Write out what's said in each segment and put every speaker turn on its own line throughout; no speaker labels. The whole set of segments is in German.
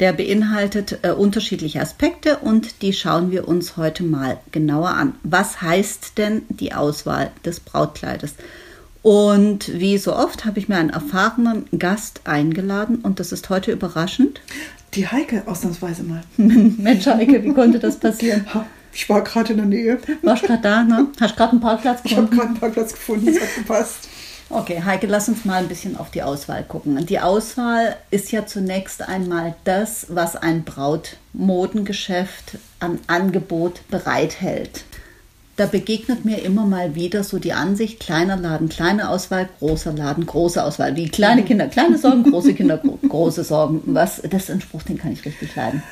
Der beinhaltet äh, unterschiedliche Aspekte und die schauen wir uns heute mal genauer an. Was heißt denn die Auswahl des Brautkleides? Und wie so oft habe ich mir einen erfahrenen Gast eingeladen und das ist heute überraschend.
Die Heike ausnahmsweise mal.
Mensch, Heike, wie konnte das passieren?
Ich war gerade in der Nähe.
Warst gerade da, ne? Hast gerade einen Parkplatz
gefunden? Ich habe gerade einen Parkplatz gefunden, das hat gepasst.
Okay, Heike, lass uns mal ein bisschen auf die Auswahl gucken. Die Auswahl ist ja zunächst einmal das, was ein Brautmodengeschäft an Angebot bereithält. Da begegnet mir immer mal wieder so die Ansicht, kleiner Laden, kleine Auswahl, großer Laden, große Auswahl. Wie kleine Kinder, kleine Sorgen, große Kinder, große Sorgen. Was, das ist ein Spruch, den kann ich richtig leiden.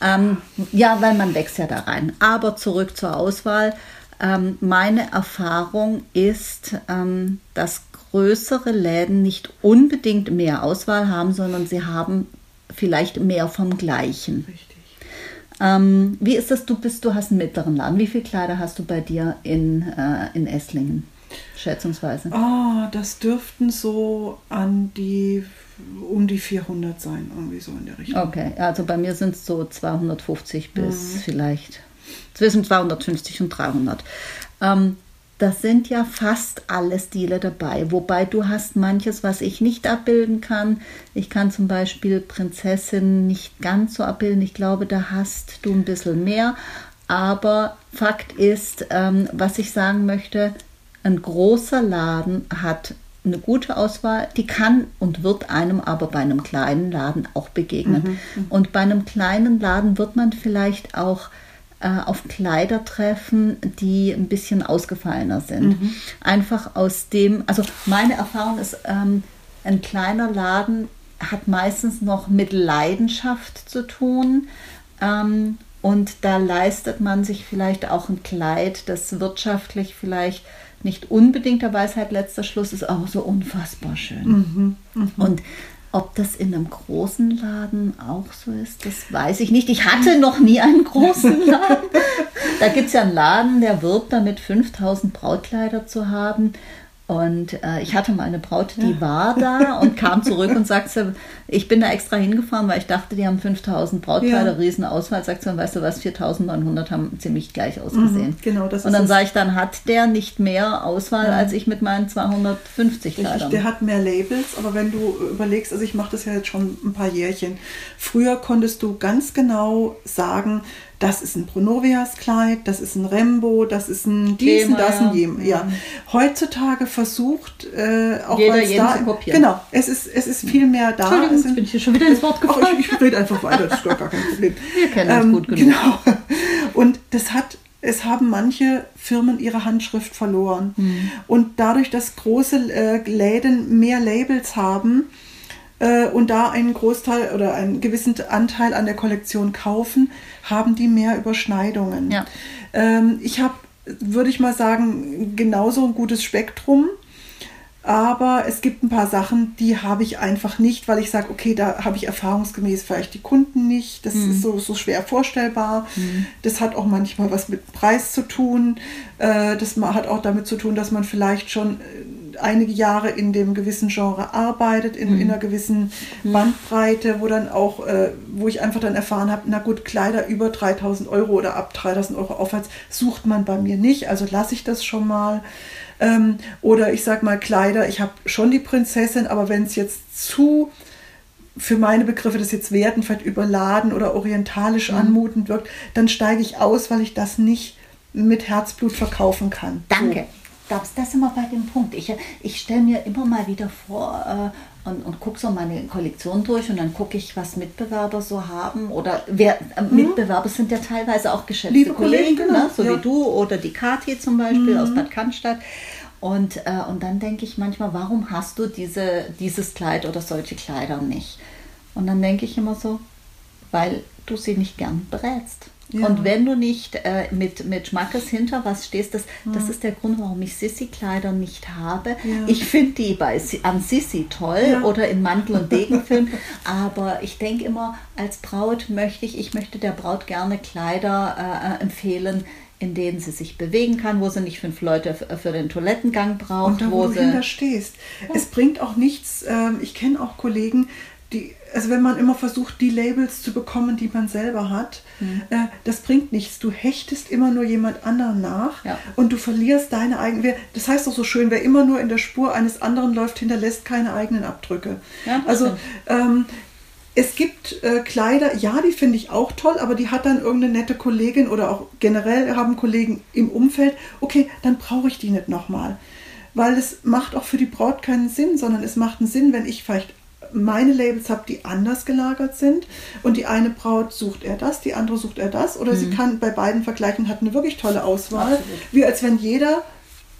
Ähm, ja, weil man wächst ja da rein. Aber zurück zur Auswahl. Ähm, meine Erfahrung ist, ähm, dass größere Läden nicht unbedingt mehr Auswahl haben, sondern sie haben vielleicht mehr vom Gleichen. Richtig. Ähm, wie ist das? Du bist, du hast einen mittleren Laden. Wie viele Kleider hast du bei dir in, äh, in Esslingen? Schätzungsweise.
Oh, das dürften so an die um die 400 sein, irgendwie so in der Richtung.
Okay, also bei mir sind es so 250 bis mhm. vielleicht zwischen 250 und 300. Ähm, das sind ja fast alle Stile dabei, wobei du hast manches, was ich nicht abbilden kann. Ich kann zum Beispiel Prinzessin nicht ganz so abbilden. Ich glaube, da hast du ein bisschen mehr. Aber Fakt ist, ähm, was ich sagen möchte, ein großer Laden hat eine gute Auswahl, die kann und wird einem aber bei einem kleinen Laden auch begegnen. Mhm. mhm. Und bei einem kleinen Laden wird man vielleicht auch auf Kleider treffen, die ein bisschen ausgefallener sind. Mhm. Einfach aus dem, also meine Erfahrung ist, ähm, ein kleiner Laden hat meistens noch mit Leidenschaft zu tun. Ähm, und da leistet man sich vielleicht auch ein Kleid, das wirtschaftlich vielleicht nicht unbedingt der Weisheit letzter Schluss ist, aber so unfassbar schön. Mhm, mh. Und ob das in einem großen Laden auch so ist, das weiß ich nicht. Ich hatte noch nie einen großen Laden. Da gibt es ja einen Laden, der wirbt damit, 5000 Brautkleider zu haben. Und äh, ich hatte mal eine Braut, die ja. war da und kam zurück und sagte, ich bin da extra hingefahren, weil ich dachte, die haben 5000 Brautkleider, ja. Riesenauswahl. Sagt sie, weißt du was, 4900 haben ziemlich gleich ausgesehen. Mhm, genau, das Und dann sage ich, dann hat der nicht mehr Auswahl ja. als ich mit meinen 250 Kleidern.
Der hat mehr Labels, aber wenn du überlegst, also ich mache das ja jetzt schon ein paar Jährchen. Früher konntest du ganz genau sagen, das ist ein Pronovias-Kleid, das ist ein Rembo, das ist ein dies und das ein jem. Ja. Heutzutage versucht äh, auch
Jeder da, zu kopieren.
Genau, es ist, es ist viel mehr da.
Entschuldigung, jetzt bin ich hier schon wieder ins Wort gefallen.
ich, ich rede einfach weiter, das ist gar kein Problem.
Wir kennen uns ähm, gut genug.
Genau. Und das hat es haben manche Firmen ihre Handschrift verloren. Mhm. Und dadurch, dass große äh, Läden mehr Labels haben, äh, und da einen Großteil oder einen gewissen Anteil an der Kollektion kaufen, haben die mehr Überschneidungen. Ja. Ähm, ich habe, würde ich mal sagen, genauso ein gutes Spektrum. Aber es gibt ein paar Sachen, die habe ich einfach nicht, weil ich sage, okay, da habe ich erfahrungsgemäß vielleicht die Kunden nicht. Das mhm. ist so, so schwer vorstellbar. Mhm. Das hat auch manchmal was mit Preis zu tun. Äh, das hat auch damit zu tun, dass man vielleicht schon äh, einige Jahre in dem gewissen Genre arbeitet, in, mhm. in einer gewissen mhm. Bandbreite, wo dann auch, äh, wo ich einfach dann erfahren habe, na gut, Kleider über 3000 Euro oder ab 3000 Euro aufwärts sucht man bei mir nicht, also lasse ich das schon mal. Ähm, oder ich sag mal Kleider, ich habe schon die Prinzessin, aber wenn es jetzt zu für meine Begriffe das jetzt werden, vielleicht überladen oder orientalisch mhm. anmutend wirkt, dann steige ich aus, weil ich das nicht mit Herzblut verkaufen kann.
Danke. So glaube, das ist immer bei dem Punkt. Ich, ich stelle mir immer mal wieder vor äh, und, und gucke so meine Kollektion durch und dann gucke ich, was Mitbewerber so haben. Oder wer, äh, mhm. Mitbewerber sind ja teilweise auch geschätzte Liebe Kollegen, Kollegen ne? so ja. wie du oder die Kathi zum Beispiel mhm. aus Bad Cannstatt. Und, äh, und dann denke ich manchmal, warum hast du diese, dieses Kleid oder solche Kleider nicht? Und dann denke ich immer so, weil du sie nicht gern berätst. Ja. Und wenn du nicht äh, mit, mit Schmackes hinter was stehst, das, ja. das ist der Grund, warum ich Sissy-Kleider nicht habe. Ja. Ich finde die bei, an Sissy toll oder in Mantel- und Degenfilm, aber ich denke immer, als Braut möchte ich, ich möchte der Braut gerne Kleider äh, äh empfehlen, in denen sie sich bewegen kann, wo sie nicht fünf Leute für den Toilettengang braucht.
Und da, wo, wo du hinter stehst. Es bringt auch nichts, ähm, ich kenne auch Kollegen, die, also wenn man immer versucht, die Labels zu bekommen, die man selber hat, mhm. äh, das bringt nichts. Du hechtest immer nur jemand anderen nach ja. und du verlierst deine eigenen. Das heißt doch so schön, wer immer nur in der Spur eines anderen läuft, hinterlässt keine eigenen Abdrücke. Ja, also ähm, es gibt äh, Kleider, ja, die finde ich auch toll, aber die hat dann irgendeine nette Kollegin oder auch generell haben Kollegen im Umfeld. Okay, dann brauche ich die nicht nochmal. Weil es macht auch für die Braut keinen Sinn, sondern es macht einen Sinn, wenn ich vielleicht meine Labels habe, die anders gelagert sind und die eine Braut sucht er das, die andere sucht er das oder mhm. sie kann bei beiden vergleichen, hat eine wirklich tolle Auswahl, Absolut. wie als wenn jeder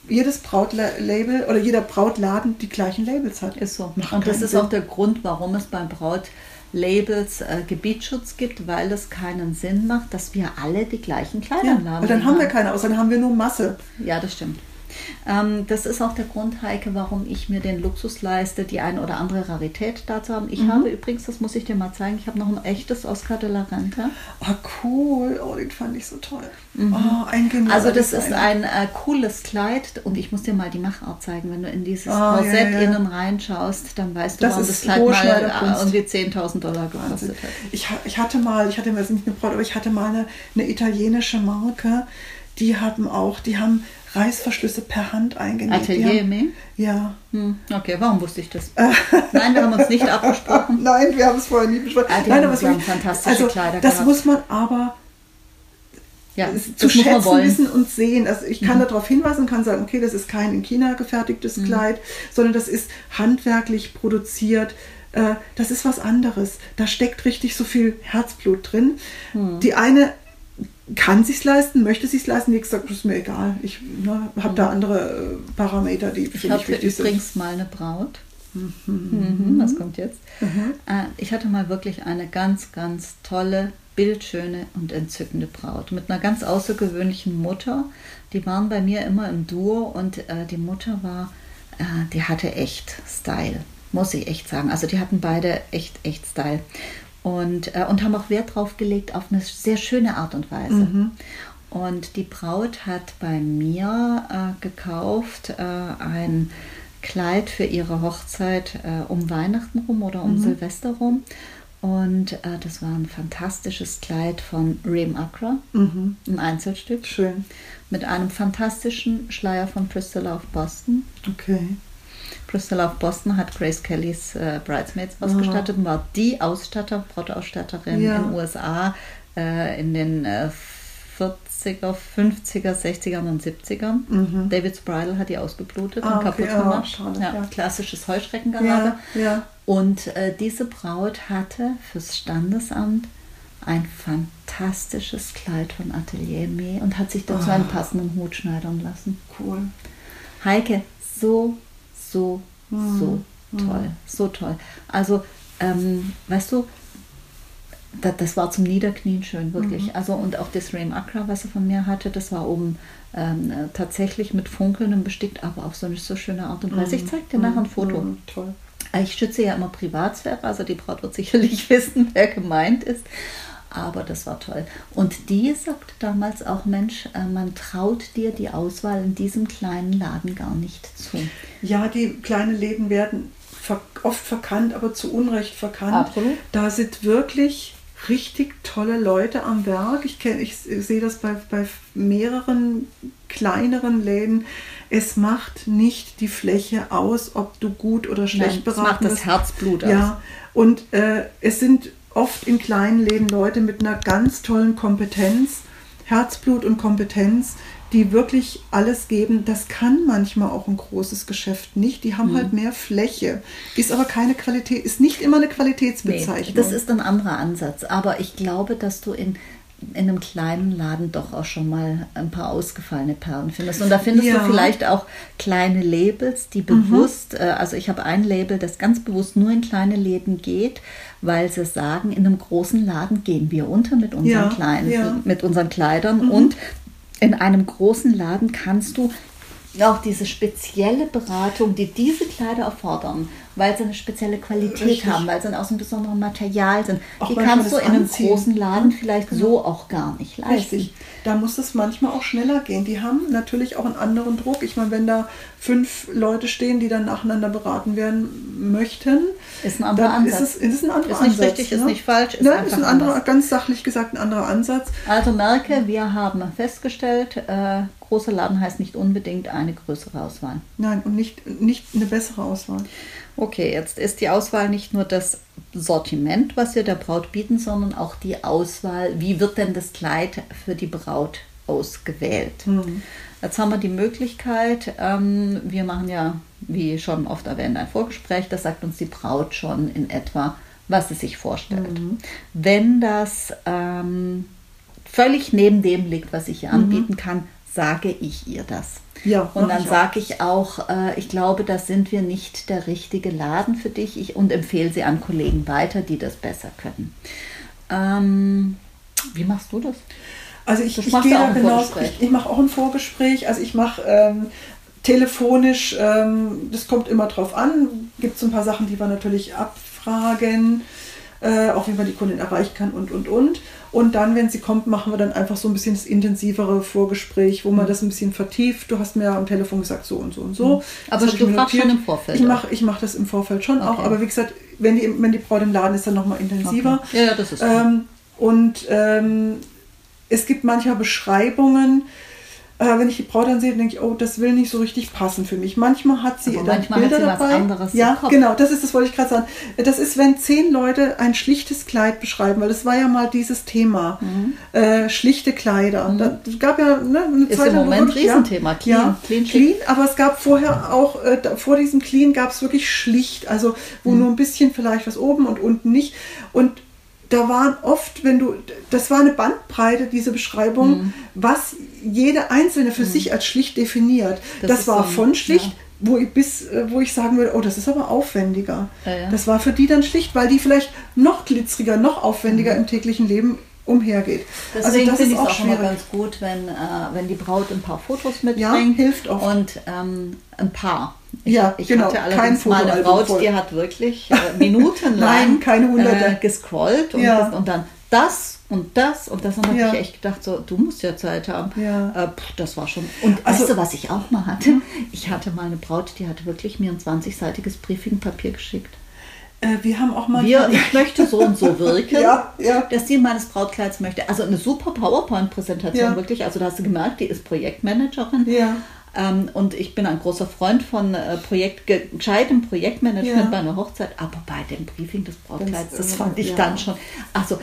jedes Brautlabel oder jeder Brautladen die gleichen Labels hat.
Ist so. Macht und das ist Sinn. auch der Grund, warum es beim Brautlabels äh, Gebietsschutz gibt, weil es keinen Sinn macht, dass wir alle die gleichen Kleider
ja, haben. Dann haben wir keine aus, dann haben wir nur Masse.
Ja, das stimmt. Ähm, das ist auch der Grund, Heike, warum ich mir den Luxus leiste, die eine oder andere Rarität da zu haben. Ich mhm. habe übrigens, das muss ich dir mal zeigen, ich habe noch ein echtes Oscar de la Renta.
Ah, cool. Oh, den fand ich so toll.
Mhm. Oh, ein also das ist ein äh, cooles Kleid und ich muss dir mal die Machart zeigen. Wenn du in dieses oh, Korsett ja, ja. innen reinschaust, dann weißt du,
das warum das Kleid mal
irgendwie 10.000 Dollar gekostet hat.
Ich, ich hatte mal, ich hatte mal, nicht eine Braut, aber ich hatte mal eine, eine italienische Marke, die haben auch, die haben Reißverschlüsse per Hand eingenäht.
Atelier Me?
Ja.
Hm, okay, warum wusste ich das? Nein, wir haben uns nicht abgesprochen.
Nein, wir haben es vorher nie besprochen.
Ah,
Nein,
aber es haben fantastische
also,
Kleider
Das gehabt. muss man aber ja, zu schätzen wissen und sehen. Also ich kann mhm. darauf hinweisen und kann sagen, okay, das ist kein in China gefertigtes mhm. Kleid, sondern das ist handwerklich produziert. Äh, das ist was anderes. Da steckt richtig so viel Herzblut drin. Mhm. Die eine kann sich leisten, möchte sich leisten. Wie gesagt, ist mir egal. Ich ne, habe mhm. da andere äh, Parameter, die
für ich mich wichtig sind. übrigens mal eine Braut. Mhm. Mhm. Was kommt jetzt? Mhm. Äh, ich hatte mal wirklich eine ganz, ganz tolle, bildschöne und entzückende Braut mit einer ganz außergewöhnlichen Mutter. Die waren bei mir immer im Duo und äh, die Mutter war, äh, die hatte echt Style, muss ich echt sagen. Also die hatten beide echt, echt Style und, äh, und haben auch Wert drauf gelegt auf eine sehr schöne Art und Weise. Mhm. Und die Braut hat bei mir äh, gekauft äh, ein Kleid für ihre Hochzeit äh, um Weihnachten rum oder um mhm. Silvester rum. Und äh, das war ein fantastisches Kleid von Reem Accra, mhm. ein Einzelstück.
Schön.
Mit einem fantastischen Schleier von Priscilla of Boston.
Okay.
Crystal of Boston hat Grace Kellys äh, Bridesmaids ausgestattet und war die Ausstatter, Brautausstatterin ja. in den USA äh, in den äh, 40er, 50er, 60er und 70er. Mhm. David Bridal hat die ausgeblutet ah, und kaputt okay. gemacht. Oh, ja, ja. Klassisches Heuschreckengarage.
Ja,
und äh, diese Braut hatte fürs Standesamt ein fantastisches Kleid von Atelier Me und hat sich dazu oh. einen passenden Hut schneidern lassen.
Cool.
Heike, so so, mhm. so toll, so toll. Also, ähm, weißt du, das, das, war zum Niederknien schön, wirklich. Mhm. Also und auch das Rame Accra, was er von mir hatte, das war oben ähm, tatsächlich mit Funkeln bestickt, aber auf so eine so schöne Art und Weise. Ich zeige dir nachher ein Foto.
Mhm. Toll.
Ich schütze ja immer Privatsphäre, also die Braut wird sicherlich wissen, wer gemeint ist aber das war toll. Und die sagte damals auch, Mensch, äh, man traut dir die Auswahl in diesem kleinen Laden gar nicht zu.
Ja, die kleinen Läden werden oft verkannt, aber zu Unrecht verkannt.
Absolut.
Da sind wirklich richtig tolle Leute am Werk. Ich, kenn, ich sehe das bei, bei mehreren kleineren Läden. Es macht nicht die Fläche aus, ob du gut oder schlecht Nein, beraten
bist. Es macht das Herzblut
aus. Ja, und äh, es sind oft in kleinen Läden Leute mit einer ganz tollen Kompetenz, Herzblut und Kompetenz, die wirklich alles geben. Das kann manchmal auch ein großes Geschäft nicht. Die haben mhm. halt mehr Fläche. Ist aber keine Qualität, ist nicht immer eine Qualitätsbezeichnung.
Nee, das ist ein anderer Ansatz. Aber ich glaube, dass du in in einem kleinen Laden doch auch schon mal ein paar ausgefallene Perlen findest. Und da findest
Ja.
du vielleicht auch kleine Labels, die bewusst, äh, also ich habe ein Label, das ganz bewusst nur in kleine Läden geht, weil sie sagen, in einem großen Laden gehen wir unter mit unseren
Ja,
kleinen,
ja. Mhm.
mit unseren Kleidern und in einem großen Laden kannst du auch diese spezielle Beratung, die diese Kleider erfordern, weil sie eine spezielle Qualität
Richtig.
haben, weil sie aus einem besonderen Material sind,
Auch
die kannst du in einem
Anziehen.
großen Laden vielleicht so auch gar nicht leisten.
Richtig. Da muss es manchmal auch schneller gehen. Die haben natürlich auch einen anderen Druck. Ich meine, wenn da fünf Leute stehen, die dann nacheinander beraten werden möchten,
Ist ein anderer
dann
Ansatz.
ist es ist ein anderer
Ist nicht
Ansatz.
richtig, ist
ne?
nicht falsch, ist
Nein, ist ein anderer,
anders.
ganz sachlich gesagt, ein anderer Ansatz.
Also merke, wir haben festgestellt, äh, großer Laden heißt nicht unbedingt eine größere Auswahl.
Nein, und nicht, nicht eine bessere Auswahl.
Okay, jetzt ist die Auswahl nicht nur das Sortiment, was wir der Braut bieten, sondern auch die Auswahl, wie wird denn das Kleid für die Braut ausgewählt. Jetzt haben wir die Möglichkeit, ähm, wir machen ja, wie schon oft erwähnt, ein Vorgespräch, da sagt uns die Braut schon in etwa, was sie sich vorstellt. Wenn das ähm, völlig neben dem liegt, was ich ihr anbieten kann, sage ich ihr das.
Ja,
Und dann sage ich auch, äh, ich glaube, da sind wir nicht der richtige Laden für dich ich, und empfehle sie an Kollegen weiter, die das besser können. Ähm, wie machst du das?
Also ich,
Das
ich gehe da genau, ich, ich mache auch ein Vorgespräch, also ich mache ähm, telefonisch, ähm, das kommt immer drauf an, gibt es ein paar Sachen, die wir natürlich abfragen, äh, auch wie man die Kundin erreichen kann und, und, und. Und dann, wenn sie kommt, machen wir dann einfach so ein bisschen das intensivere Vorgespräch, wo
Mhm.
man das ein bisschen vertieft. Du hast mir ja am Telefon gesagt, so und so und so.
Mhm. Aber
Das
du fragst schon im Vorfeld
Ich
auch.
mache ich mach das im Vorfeld schon auch,
Okay.
aber wie gesagt, wenn die, wenn die Braut im Laden ist, dann nochmal intensiver.
Okay. Ja, das ist gut.
Ähm, und ähm, es gibt manchmal Beschreibungen, äh, wenn ich die Braut dann sehe, denke ich, oh, das will nicht so richtig passen für mich. Manchmal hat sie
Aber
dann
manchmal hat
Bilder
sie was
dabei.
anderes im
ja, genau, das ist das wollte ich gerade sagen. Das ist, wenn zehn Leute ein schlichtes Kleid beschreiben, weil das war ja mal dieses Thema, äh, schlichte Kleider. Da, es gab ja ne, eine
Mhm. Ist
Zeit
im Moment
wirklich-
Riesenthema.
Ja,
Clean,
ja,
clean,
clean, aber es gab vorher auch, äh, da, vor diesem Clean gab es wirklich schlicht, also wo
Mhm.
nur ein bisschen vielleicht was oben und unten nicht. Und da waren oft, wenn du, das war eine Bandbreite, diese Beschreibung,
Mhm.
was jede einzelne für sich als schlicht definiert.
Das
Das, war
so
von schlicht,
ja.
wo ich bis, äh, wo ich sagen würde, oh, das ist aber aufwendiger.
Ja, ja.
Das war für die dann schlicht, weil die vielleicht noch glitzeriger, noch
Mhm.
aufwendiger im täglichen Leben umhergeht.
Deswegen
also das
finde
ist
ich es
auch
auch immer ganz gut, wenn, äh, wenn die Braut ein paar Fotos
Ja,
mitbringt.
hilft oft.
Und ähm, ein paar. Ich,
Ja,
ich
genau,
hatte
kein
allerdings mal eine Braut,
voll.
die hat wirklich äh, minutenlang
Nein,
äh, gescrollt und,
Ja.
das, und dann das und das und das. Und dann
Ja.
habe ich echt gedacht, so, du musst ja Zeit haben.
Ja.
Äh, pff, das war schon. Und
Also-
weißt du, was ich auch mal hatte? Ich hatte mal eine Braut, die hatte wirklich mir ein 20-seitiges Briefingpapier geschickt.
Äh, wir haben auch mal.
Wir, ich möchte so und so wirken.
Ja, ja.
Der Stil meines Brautkleids möchte. Also eine super PowerPoint-Präsentation,
Ja.
wirklich. Also da hast du gemerkt, die ist Projektmanagerin.
Ja.
Ähm, und ich bin ein großer Freund von äh, Projekt, ge- gescheitem Projektmanagement
Ja.
bei einer Hochzeit, aber bei dem Briefing des Brautkleids,
Das,
das fand ich
ja.
dann schon. Also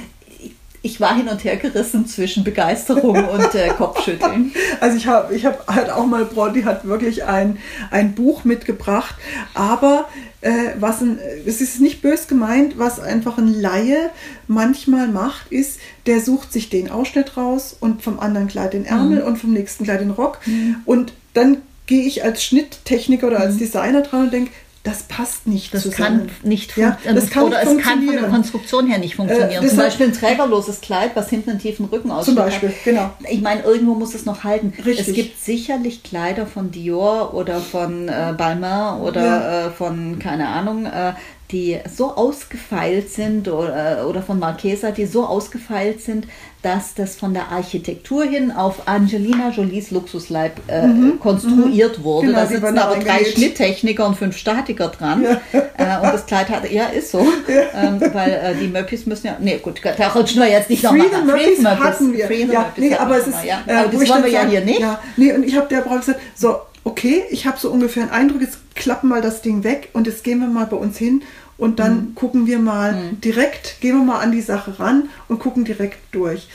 ich, war hin und her gerissen zwischen Begeisterung und äh, Kopfschütteln.
Also ich habe ich hab halt auch mal die hat wirklich ein, ein Buch mitgebracht, aber äh, was ein, es ist nicht bös gemeint, was einfach ein Laie manchmal macht, ist, der sucht sich den Ausschnitt raus und vom anderen Kleid den Ärmel und vom nächsten Kleid den Rock. Und dann gehe ich als Schnitttechniker oder als Designer dran und denke, das passt nicht
Das
zusammen.
kann nicht
Ja,
funktionieren.
das kann
oder
nicht
es kann von der. Konstruktion her nicht funktionieren.
Äh,
Zum Beispiel ein trägerloses Kleid, was hinten einen tiefen Rücken aussieht.
Beispiel, genau.
Ich meine, irgendwo muss es noch halten.
Richtig.
Es gibt sicherlich Kleider von Dior oder von äh, Balmain oder
Ja.
äh, von, keine Ahnung, äh, die so ausgefeilt sind oder, oder von Marchesa, die so ausgefeilt sind, dass das von der Architektur hin auf Angelina Jolies Luxusleib äh, konstruiert wurde.
Genau,
da sitzen aber drei
eingenäht.
Schnitttechniker und fünf Statiker dran. Äh, und das Kleid hat, ja, ist so. Ähm, weil äh, die Möppis müssen ja, nee, gut, da rutschen wir jetzt nicht nochmal nach.
Möppis hatten wir.
Free the
ja, nee, aber es ist,
ja.
äh,
aber das wollen wir ja hier nicht.
Ja, nee, und ich habe der Braut gesagt, so, okay, ich habe so ungefähr einen Eindruck, jetzt klappen mal das Ding weg und jetzt gehen wir mal bei uns hin und dann
Mhm.
gucken wir mal direkt, gehen wir mal an die Sache ran und gucken direkt durch.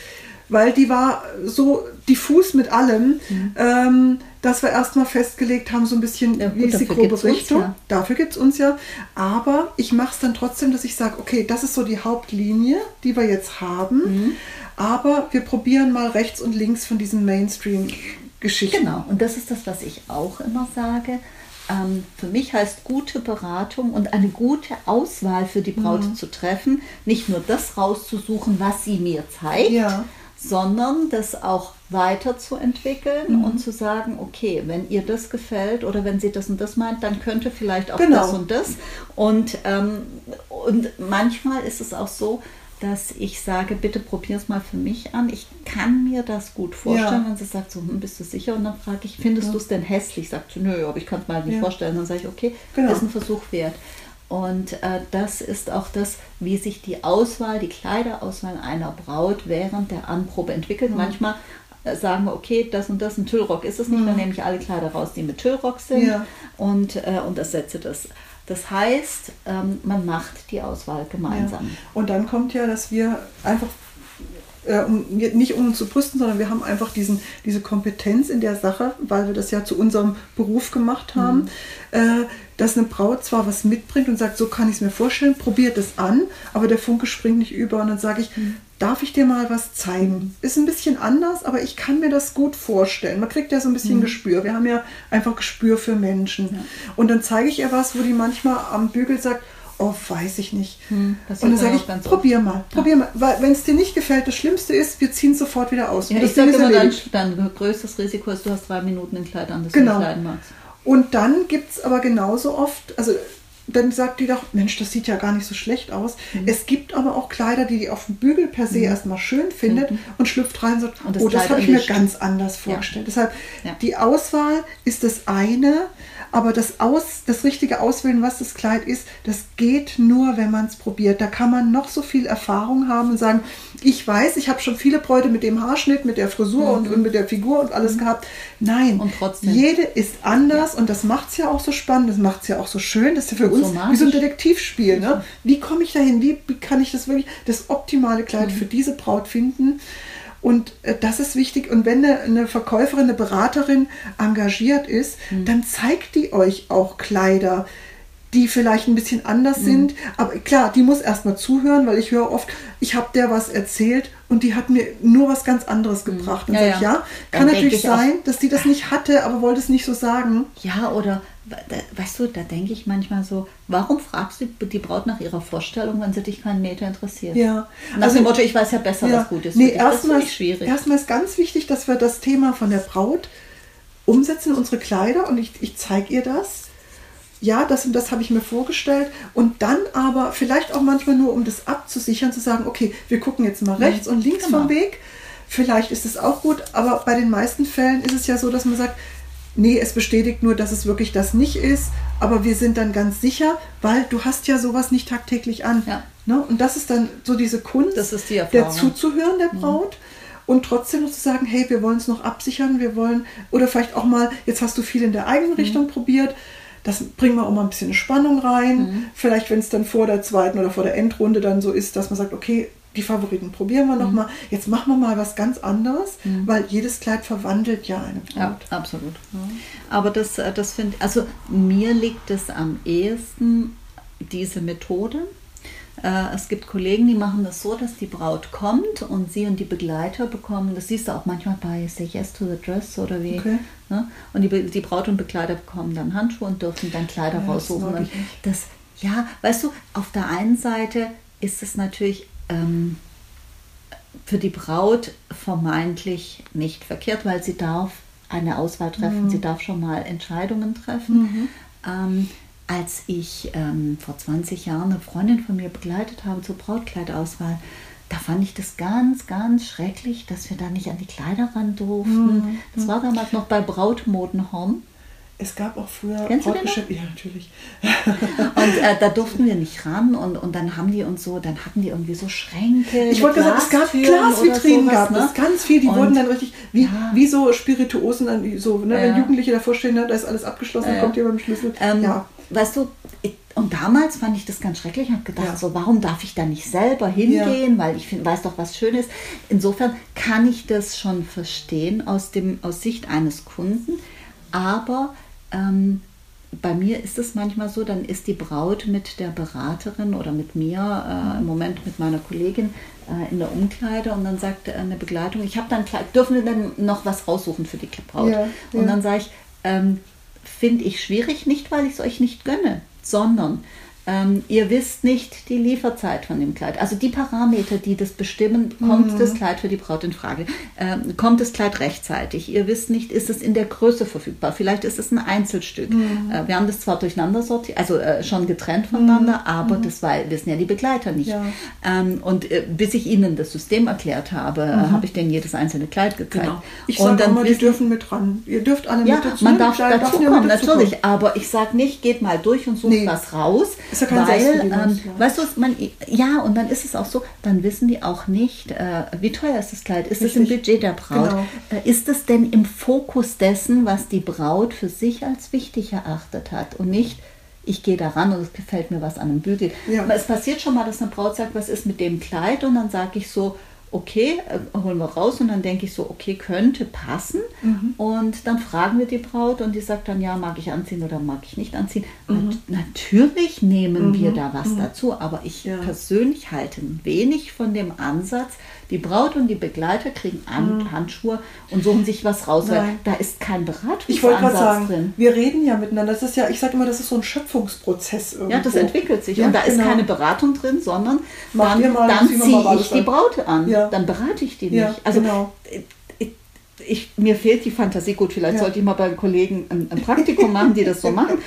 Weil die war so diffus mit allem, ähm, dass wir erstmal festgelegt haben, so ein bisschen,
Mhm. Ja, gut,
wie ist die
dafür
grobe Richtung.
ja.
Dafür gibt es uns ja. Aber ich mache es dann trotzdem, dass ich sage, okay, das ist so die Hauptlinie, die wir jetzt haben. aber wir probieren mal rechts und links von diesen Mainstream-Geschichten.
Genau, und das ist das, was ich auch immer sage. Ähm, für mich heißt gute Beratung und eine gute Auswahl für die Braut mhm. zu treffen, nicht nur das rauszusuchen, was sie mir zeigt, ja. sondern das auch weiterzuentwickeln mhm. und zu sagen, okay, wenn ihr das gefällt oder wenn sie das und das meint, dann könnte vielleicht auch genau. das und das. Und, ähm, und manchmal ist es auch so, dass ich sage, bitte probier es mal für mich an. Ich kann mir das gut vorstellen. Ja. Wenn sie sagt, so, hm, bist du sicher? Und dann frage ich, findest ja. du es denn hässlich? Sagt sie, nö, aber ich kann es mal nicht ja. vorstellen. Dann sage ich, okay, genau. ist ein Versuch wert. Und äh, das ist auch das, wie sich die Auswahl, die Kleiderauswahl einer Braut während der Anprobe entwickelt. Mhm. Manchmal äh, sagen wir, okay, das und das, ein Tüllrock ist es nicht, mhm. dann nehme ich alle Kleider raus, die mit Tüllrock sind und, äh, und ersetze das. Das heißt, ähm, man macht die Auswahl gemeinsam. Ja.
Und dann kommt ja, dass wir einfach äh, um, nicht um uns zu brüsten, sondern wir haben einfach diesen, diese Kompetenz in der Sache, weil wir das ja zu unserem Beruf gemacht haben, mhm. äh, dass eine Braut zwar was mitbringt und sagt, so kann ich es mir vorstellen, probiert es an, aber der Funke springt nicht über und dann sage ich, mhm. Darf ich dir mal was zeigen? Ist ein bisschen anders, aber ich kann mir das gut vorstellen. Man kriegt ja so ein bisschen mhm. Gespür. Wir haben ja einfach Gespür für Menschen. Ja. Und dann zeige ich ihr was, wo die manchmal am Bügel sagt, oh, weiß ich nicht. Hm, und dann sage ich, probier mal, ja. probier mal. Weil wenn es dir nicht gefällt, das Schlimmste ist, wir ziehen sofort wieder aus.
Ja, ich sage immer, dein, dein größtes Risiko ist, du hast drei Minuten ein Kleid an, das genau. du nicht leiden magst.
Und dann gibt es aber genauso oft, also dann sagt die doch, Mensch, das sieht ja gar nicht so schlecht aus. Mhm. Es gibt aber auch Kleider, die die auf dem Bügel per se mhm. erstmal schön findet mhm. und schlüpft rein und sagt, und das oh, das habe ich mir ganz anders vorgestellt. Ja. Deshalb, ja. die Auswahl ist das eine, aber das, Aus, das richtige Auswählen, was das Kleid ist, das geht nur, wenn man es probiert. Da kann man noch so viel Erfahrung haben und sagen, ich weiß, ich habe schon viele Bräute mit dem Haarschnitt, mit der Frisur mhm. und, und, mit der Figur und alles mhm. gehabt. Nein, und trotzdem. jede ist anders ja. und das macht es ja auch so spannend, das macht es ja auch so schön. Das ist ja für uns wie so ein Detektivspiel. Ne? Wie komme ich dahin? Wie kann ich das wirklich, das optimale Kleid mhm. für diese Braut finden? Und äh, das ist wichtig. Und wenn eine, eine Verkäuferin, eine Beraterin engagiert ist, mhm. dann zeigt die euch auch Kleider, die vielleicht ein bisschen anders mhm. sind. Aber klar, die muss erstmal zuhören, weil ich höre oft, ich habe der was erzählt und die hat mir nur was ganz anderes mhm. gebracht. Und ja, sage ich, ja, kann natürlich sein, dass die das nicht hatte, aber wollte es nicht so sagen.
Ja, oder weißt du, da denke ich manchmal so, warum fragst du die Braut nach ihrer Vorstellung, wenn sie dich keinen Meter interessiert?
Ja.
Nach also, dem Motto, ich weiß ja besser, ja. was gut ist.
Nee, erstmal ist schwierig. Erstmal ist ganz wichtig, dass wir das Thema von der Braut umsetzen in unsere Kleider und ich, ich zeige ihr das. Ja, das und das habe ich mir vorgestellt. Und dann aber vielleicht auch manchmal nur, um das abzusichern, zu sagen, okay, wir gucken jetzt mal rechts und links genau. vom Weg. Vielleicht ist es auch gut, aber bei den meisten Fällen ist es ja so, dass man sagt, nee, es bestätigt nur, dass es wirklich das nicht ist, aber wir sind dann ganz sicher, weil du hast ja sowas nicht tagtäglich an. Ja. Ne? Und das ist dann so diese Kunst,
die
der zuzuhören der mhm. Braut. Mhm. Und trotzdem noch zu sagen, hey, wir wollen es noch absichern, wir wollen, oder vielleicht auch mal, jetzt hast du viel in der eigenen mhm. Richtung probiert, das bringen wir auch mal ein bisschen Spannung rein. Mhm. Vielleicht, wenn es dann vor der zweiten oder vor der Endrunde dann so ist, dass man sagt, okay, die Favoriten probieren wir nochmal. Mhm. Jetzt machen wir mal was ganz anderes, mhm. weil jedes Kleid verwandelt ja eine Braut.
Ja, absolut. Ja. Aber das, äh, das finde also mir liegt es am ehesten, diese Methode. Äh, es gibt Kollegen, die machen das so, dass die Braut kommt und sie und die Begleiter bekommen, das siehst du auch manchmal bei Say Yes to the Dress oder wie. Okay. Ne? Und die, die Braut und Begleiter bekommen dann Handschuhe und dürfen dann Kleider ja, raussuchen. Das, das, ja, weißt du, auf der einen Seite ist es natürlich ähm, für die Braut vermeintlich nicht verkehrt, weil sie darf eine Auswahl treffen, mhm. sie darf schon mal Entscheidungen treffen. Mhm. Ähm, als ich ähm, vor 20 Jahren eine Freundin von mir begleitet habe zur Brautkleidauswahl, da fand ich das ganz, ganz schrecklich, dass wir da nicht an die Kleider ran durften. Mhm. Das war damals noch bei Brautmodenhorn.
Es gab auch früher
Brautgeschäfte.
Ja, natürlich.
und äh, da durften wir nicht ran und, und dann haben die uns so, dann hatten die irgendwie so Schränke.
Ich wollte sagen, es gab Glasvitrinen, gab ne? es ganz viel, die und, wurden dann richtig, wie, ja. wie so Spirituosen, dann so, ne, ja. wenn Jugendliche davor stehen, ne, da ist alles abgeschlossen, dann kommt jemand mit dem Schlüssel.
Ähm, ja. Weißt du, und damals fand ich das ganz schrecklich und habe gedacht, ja. so, warum darf ich da nicht selber hingehen, ja. weil ich find, weiß doch, was schön ist. Insofern kann ich das schon verstehen aus, dem, aus Sicht eines Kunden, aber ähm, bei mir ist es manchmal so, dann ist die Braut mit der Beraterin oder mit mir, äh, im Moment mit meiner Kollegin, äh, in der Umkleide und dann sagt eine Begleitung, ich habe dann Kleid, dürfen wir dann noch was raussuchen für die Braut?
Ja,
Und
ja.
dann sage ich, ähm, finde ich schwierig, nicht weil ich es euch nicht gönne, sondern ähm, ihr wisst nicht die Lieferzeit von dem Kleid. Also die Parameter, die das bestimmen, kommt das Kleid für die Braut in Frage. Ähm, kommt das Kleid rechtzeitig? Ihr wisst nicht, ist es in der Größe verfügbar? Vielleicht ist es ein Einzelstück. Äh, wir haben das zwar durcheinander sortiert, also äh, schon getrennt voneinander, aber das war, wissen ja die Begleiter nicht.
Ja.
Ähm, und äh, bis ich ihnen das System erklärt habe, äh, habe ich denen jedes einzelne Kleid gezeigt.
Genau. Ich sage mal, die dürfen mit ran. Ihr dürft alle
ja,
mit dazu.
man darf dazukommen,
mit dazukommen.
natürlich. Aber ich sage nicht, geht mal durch und sucht
Nee.
was raus.
Ist ja kein
weil, ähm, weißt du, man, ja, und dann ist es auch so, dann wissen die auch nicht, äh, wie teuer ist das Kleid? Ist es im. Budget der Braut?
Genau.
Äh, ist es denn im Fokus dessen, was die Braut für sich als wichtig erachtet hat und nicht, ich gehe da ran und es gefällt mir was an einem Bügel.
Ja.
Aber es passiert schon mal, dass eine Braut sagt, was ist mit dem Kleid? Und dann sage ich so, okay, äh, holen wir raus und dann denke ich so, okay, könnte passen.
Mhm.
Und dann fragen wir die Braut und die sagt dann, ja, mag ich anziehen oder mag ich nicht anziehen.
Mhm.
Nat natürlich nehmen wir da was dazu, aber ich
Ja.
persönlich halte wenig von dem Ansatz, die Braut und die Begleiter kriegen an, Handschuhe und suchen sich was raus, weil
Mhm.
Da ist kein Beratungsansatz
Ich wollte gerade sagen,
drin.
wir reden ja miteinander. Das ist ja, ich sage immer, das ist so ein Schöpfungsprozess irgendwo.
Ja, das entwickelt sich.
Ja,
und da ist
genau.
keine Beratung drin, sondern
Macht
dann,
mal,
dann ziehe ich die. Braut an.
Ja.
Dann berate ich die nicht. Also
genau.
Ich, mir fehlt die Fantasie. Gut, vielleicht
Ja.
sollte ich mal bei Kollegen ein, ein Praktikum machen, die das so machen.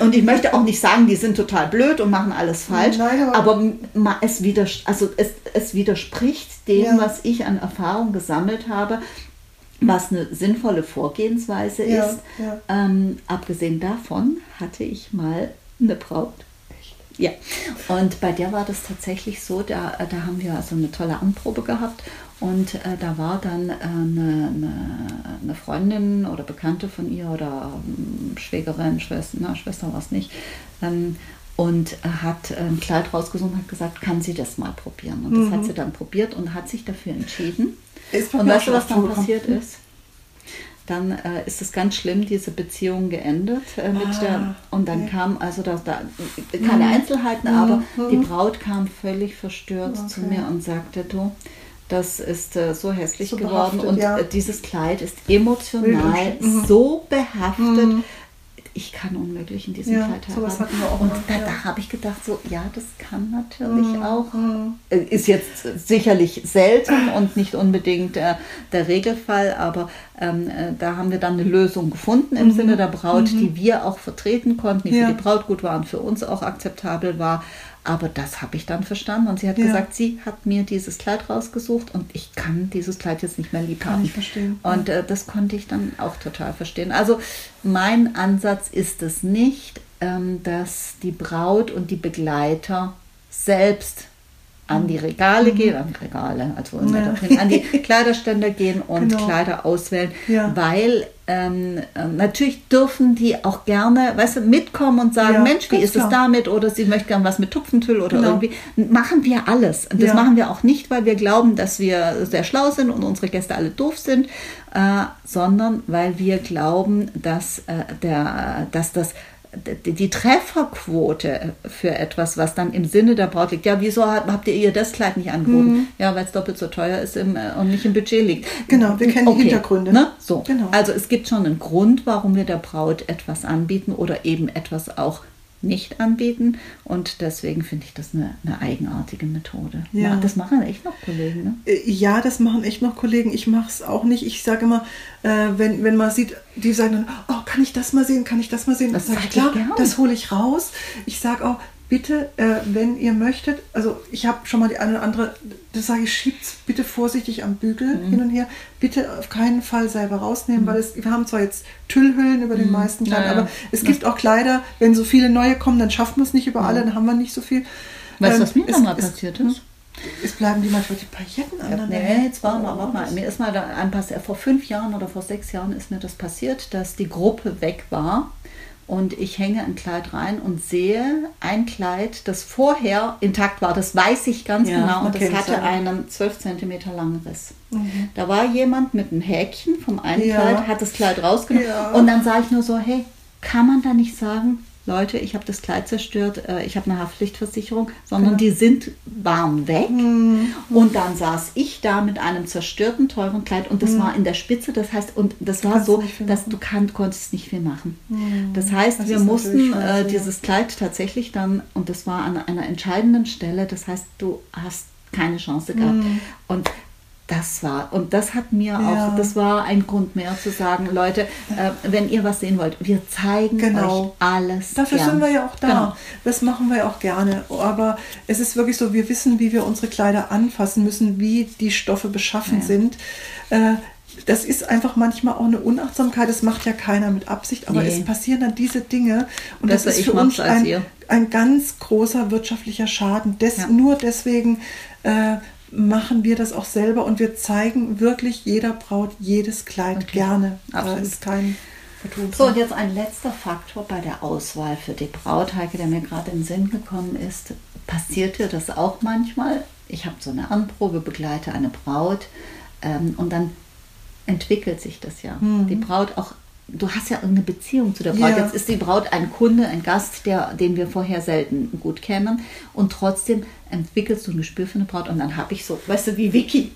Und ich möchte auch nicht sagen, die sind total blöd und machen alles falsch.
Nein, aber-
aber es, widers also es, es widerspricht dem,
Ja.
was ich an Erfahrung gesammelt habe. Was eine sinnvolle Vorgehensweise
Ja,
ist. Ähm, abgesehen davon hatte ich mal eine Braut. Ja, und bei der war das tatsächlich so, da, da haben wir also eine tolle Anprobe gehabt und äh, da war dann äh, eine, eine, eine Freundin oder Bekannte von ihr oder ähm, Schwägerin, Schwester, na, Schwester war es nicht, ähm, und hat ein Kleid rausgesucht und hat gesagt, kann sie das mal probieren. Und das hat sie dann probiert und hat sich dafür entschieden. Und weißt du, was dann passiert ist? Dann äh, ist es ganz schlimm, diese Beziehung geendet äh, mit
Ah,
der und dann
okay.
kam also da, da keine Einzelheiten, aber die Braut kam völlig verstört zu
Okay.
mir und sagte, du, das ist äh, so hässlich
So
geworden
behaftet,
und
ja.
äh, dieses Kleid ist emotional
Mhm.
so behaftet. Ich kann unmöglich in diesem
Ja,
Kleid heiraten. Und
mal,
da,
ja.
da habe ich gedacht, so ja, das kann natürlich
Mhm.
auch äh, ist jetzt sicherlich selten und nicht unbedingt äh, der Regelfall, aber ähm, äh, da haben wir dann eine Lösung gefunden im Sinne der Braut, die wir auch vertreten konnten, die
Mhm.
Für die Braut gut war und für uns auch akzeptabel war. Aber das habe ich dann verstanden und sie hat
Ja.
gesagt, sie hat mir dieses Kleid rausgesucht und ich kann dieses Kleid jetzt nicht mehr lieb
Kann
haben.
ich verstehen.
Und äh, das konnte ich dann auch total verstehen. Also mein Ansatz ist es nicht, ähm, dass die Braut und die Begleiter selbst an die Regale gehen, an die Regale, also
Mhm. Ja.
An die Kleiderständer gehen und
Genau.
Kleider auswählen,
Ja.
weil ähm, äh, natürlich dürfen die auch gerne, weißt du, mitkommen und sagen,
Ja,
Mensch, wie ist es
klar.
damit? Oder sie möchte gern was mit Tupfentüll oder
Genau.
irgendwie. Machen wir alles. Und das machen wir auch nicht, weil wir glauben, dass wir sehr schlau sind und unsere Gäste alle doof sind, äh, sondern weil wir glauben, dass, äh, der, dass das die Trefferquote für etwas, was dann im Sinne der Braut liegt. Ja, wieso habt ihr ihr das Kleid nicht angeboten? Ja, weil es doppelt so teuer ist im, äh, und nicht im Budget liegt.
Mhm. Genau, wir kennen die Hintergründe.
Ne? So.
Genau.
Also es gibt schon einen Grund, warum wir der Braut etwas anbieten oder eben etwas auch nicht anbieten. Und deswegen finde ich das eine, eine eigenartige Methode.
Ja.
Das machen echt noch Kollegen. Ne?
Äh, Ja, das machen echt noch Kollegen. Ich mache es auch nicht. Ich sage immer, äh, wenn, wenn man sieht, die sagen dann, oh, kann ich das mal sehen, kann ich das mal sehen?
Das
sag
sag
ich,
ich
klar,
gern.
das hole ich raus. Ich sage auch, bitte, äh, wenn ihr möchtet, also ich habe schon mal die eine oder andere, das sage ich, schiebt's bitte vorsichtig am Bügel
Mhm.
hin und her. Bitte auf keinen Fall selber rausnehmen, weil es, wir haben zwar jetzt Tüllhüllen über den meisten Teilen,
Mhm. Ja, ja.
aber es gibt auch Kleider, wenn so viele neue kommen, dann schaffen wir es nicht über alle, dann haben wir nicht so viel.
Weißt du,
Ähm,
was mir nochmal passiert ist?
Es bleiben die manchmal die Pailletten an.
Nee, jetzt war mal, warte mal, mir ist mal da ein paar, vor fünf Jahren oder vor sechs Jahren ist mir das passiert, dass die Gruppe weg war und ich hänge ein Kleid rein und sehe ein Kleid, das vorher intakt war, das weiß ich ganz
Ja,
genau und das hatte einen 12 cm langen Riss. Da war jemand mit einem Häkchen vom einen
Ja.
Kleid, hat das Kleid rausgenommen
Ja.
und dann sah ich nur so, hey, kann man da nicht sagen, Leute, ich habe das Kleid zerstört, äh, ich habe eine Haftpflichtversicherung, sondern die sind, waren weg. Und dann saß ich da mit einem zerstörten, teuren Kleid und das war in der Spitze. Das heißt, und das war so, dass du kann, konntest nicht viel machen. Das heißt,
Das
wir mussten äh, dieses Kleid tatsächlich dann, und das war an einer entscheidenden Stelle, das heißt, du hast keine Chance gehabt. Und das war, und das hat mir.
Ja.
auch, das war ein Grund mehr zu sagen, Leute, äh, wenn ihr was sehen wollt, wir zeigen
Genau.
euch alles.
Dafür
gern.
sind wir ja auch da.
Genau.
Das machen wir ja auch gerne. Aber es ist wirklich so, wir wissen, wie wir unsere Kleider anfassen müssen, wie die Stoffe beschaffen
Ja.
sind. Äh, Das ist einfach manchmal auch eine Unachtsamkeit. Das macht ja keiner mit Absicht, aber
Nee.
es passieren dann diese Dinge. Und
Besser
das ist für uns ein, ein ganz großer wirtschaftlicher Schaden. Des,
Ja.
Nur deswegen äh, machen wir das auch selber und wir zeigen wirklich jeder Braut jedes Kleid
Okay.
gerne.
Absolut.
Da ist kein Vertun.
So, und jetzt ein letzter Faktor bei der Auswahl für die Braut, Heike, der mir gerade in den Sinn gekommen ist. Passiert dir das auch manchmal? Ich habe so eine Anprobe, begleite eine Braut ähm, und dann entwickelt sich das ja. Die Braut auch, du hast ja irgendeine Beziehung zu der Braut.
Ja.
Jetzt ist die Braut ein Kunde, ein Gast, der, den wir vorher selten gut kennen und trotzdem entwickelst du ein Gespür für eine Braut und dann habe ich so, weißt du, wie Vicky.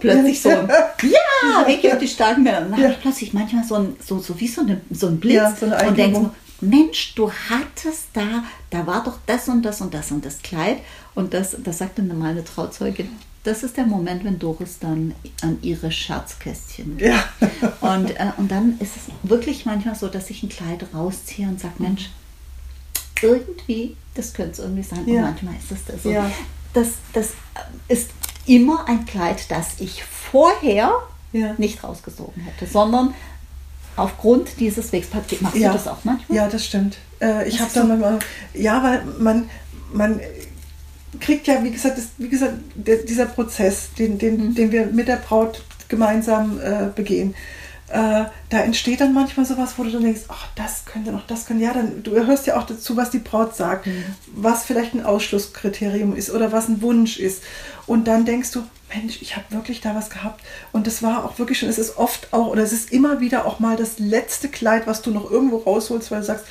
Plötzlich so, ein, ja, Vicky und die starken Männer. Dann habe ich plötzlich manchmal so ein, so, so wie so, eine, so ein Blitz
Ja, so eine
und denkst Mensch, du hattest da, da war doch das und das und das und das Kleid. Und das, das sagte dann meine Trauzeugin, das ist der Moment, wenn Doris dann an ihre Schatzkästchen geht.
Ja.
Und, äh, und dann ist es wirklich manchmal so, dass ich ein Kleid rausziehe und sage, Mensch, irgendwie, das könnte es irgendwie sein. Und
Ja.
manchmal ist es das so.
Ja.
Das, das ist immer ein Kleid, das ich vorher
Ja.
nicht rausgesogen hätte, sondern aufgrund dieses Wegs. Machst
Ja.
du das auch manchmal?
Ja, das stimmt. Äh, ich habe da manchmal, ja, weil man, man kriegt ja, wie gesagt, das, wie gesagt, der, dieser Prozess, den, den,
Mhm.
den wir mit der Braut gemeinsam äh, begehen, äh, da entsteht dann manchmal sowas, wo du dann denkst, ach, das könnte noch, das könnte, ja, dann, du hörst ja auch dazu, was die Braut sagt,
Mhm.
was vielleicht ein Ausschlusskriterium ist oder was ein Wunsch ist. Und dann denkst du, Mensch, ich habe wirklich da was gehabt. Und das war auch wirklich schon, es ist oft auch, oder es ist immer wieder auch mal das letzte Kleid, was du noch irgendwo rausholst, weil du sagst,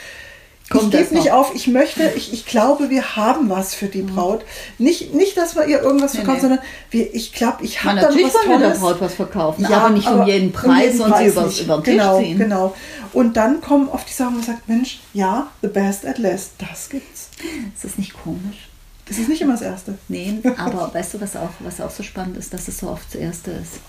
Kommt
ich
das
gebe nicht auf, ich möchte, ich, ich glaube, wir haben was für die Braut. Nicht, nicht, dass wir ihr irgendwas
Mhm. Nee,
verkaufen,
nee.
sondern wir, ich glaube, ich habe da
natürlich
was
wollen wir der. Braut was verkaufen,
Ja,
aber nicht um jeden Preis und sie
nicht.
über den Tisch
genau,
ziehen.
Genau. Und dann kommen oft die Sachen, man sagt, Mensch, ja, the best at last, das gibt's.
Ist das nicht komisch?
Das ist nicht immer das Erste.
Nee, aber weißt du, was auch, was auch so spannend ist, dass es so oft zuerst ist.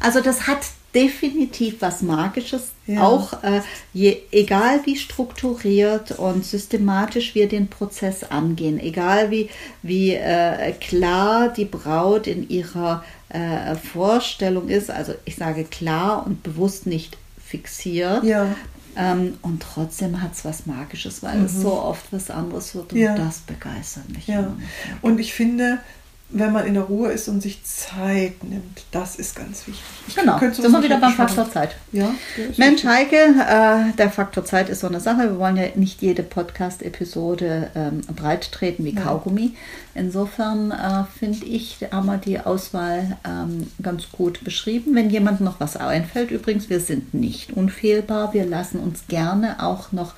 Also das hat definitiv was Magisches,
Ja.
auch äh, je, egal wie strukturiert und systematisch wir den Prozess angehen, egal wie, wie äh, klar die Braut in ihrer äh, Vorstellung ist, also ich sage klar und bewusst nicht fixiert,
Ja.
ähm, und trotzdem hat es was Magisches, weil es so oft was anderes wird und
Mhm. Ja.
das begeistert mich.
Und ich finde, wenn man in der Ruhe ist und sich Zeit nimmt, das ist ganz wichtig. Ich
Genau, sind wir wieder beim. Faktor Zeit.
Ja,
Mensch,
wichtig.
Heike, äh, der Faktor Zeit ist so eine Sache. Wir wollen ja nicht jede Podcast-Episode ähm, breit treten wie
Ja.
Kaugummi. Insofern äh, finde ich, haben wir die Auswahl ähm, ganz gut beschrieben. Wenn jemand noch was einfällt, übrigens, wir sind nicht unfehlbar. Wir lassen uns gerne auch noch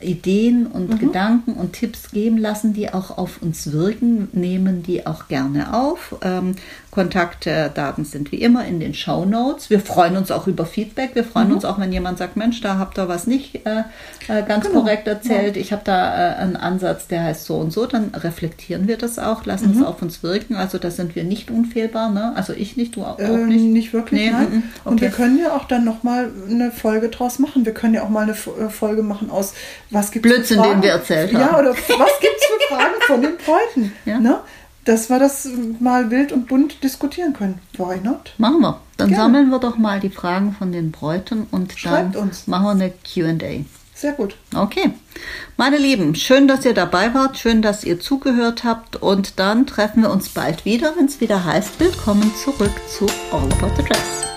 Ideen und
Mhm.
Gedanken und Tipps geben lassen, die auch auf uns wirken, nehmen die auch gerne auf. Ähm, Kontaktdaten sind wie immer in den Show Notes. Wir freuen uns auch über Feedback. Wir freuen uns auch, wenn jemand sagt, Mensch, da habt ihr was nicht äh, äh, ganz
Mhm. Genau.
korrekt erzählt. Ich habe da äh, einen Ansatz, der heißt so und so. Dann reflektieren wir das auch, lassen
Mhm.
es auf uns wirken. Also da sind wir nicht unfehlbar. Ne? Also ich nicht, du auch,
Ähm,
nicht.
nicht. wirklich,
Nee,
nein.
mm, mm,
Und wir
okay.
können ja auch dann nochmal eine Folge draus machen. Wir können ja auch mal eine äh, Folge machen aus, was gibt
Blödsinn, den wir erzählt
Ja,
haben.
oder was gibt es für Fragen von den Bräuten?
Ja.
Ne? Dass wir das mal wild und bunt diskutieren können. Why not?
Machen wir. Dann
Gerne.
sammeln wir doch mal die Fragen von den Bräuten und
Schreibt
dann
uns.
machen wir eine QA.
Sehr gut.
Okay. Meine Lieben, schön, dass ihr dabei wart, schön, dass ihr zugehört habt und dann treffen wir uns bald wieder, wenn es wieder heißt, willkommen zurück zu All About the Dress.